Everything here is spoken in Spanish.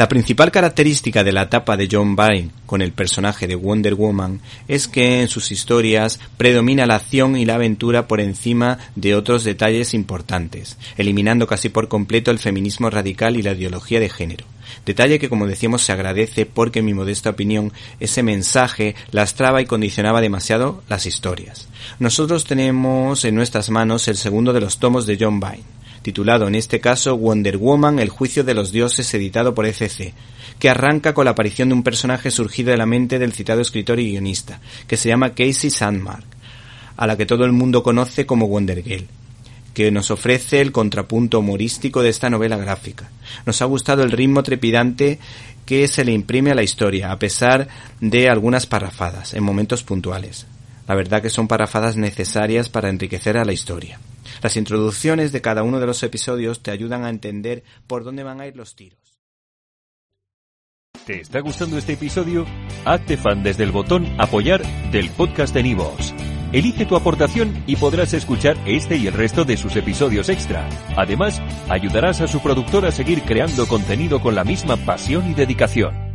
La principal característica de la etapa de John Byrne con el personaje de Wonder Woman es que en sus historias predomina la acción y la aventura por encima de otros detalles importantes, eliminando casi por completo el feminismo radical y la ideología de género. Detalle que como decíamos se agradece porque en mi modesta opinión ese mensaje lastraba y condicionaba demasiado las historias. Nosotros tenemos en nuestras manos el segundo de los tomos de John Byrne titulado en este caso Wonder Woman, el juicio de los dioses, editado por ECC, que arranca con la aparición de un personaje surgido de la mente del citado escritor y guionista, que se llama Casey Sandmark, a la que todo el mundo conoce como Wonder Girl que nos ofrece el contrapunto humorístico de esta novela gráfica. Nos ha gustado el ritmo trepidante que se le imprime a la historia, a pesar de algunas parrafadas en momentos puntuales. La verdad que son parrafadas necesarias para enriquecer a la historia. Las introducciones de cada uno de los episodios te ayudan a entender por dónde van a ir los tiros. ¿Te está gustando este episodio? Hazte fan desde el botón Apoyar del podcast de Nivos. Elige tu aportación y podrás escuchar este y el resto de sus episodios extra. Además, ayudarás a su productor a seguir creando contenido con la misma pasión y dedicación.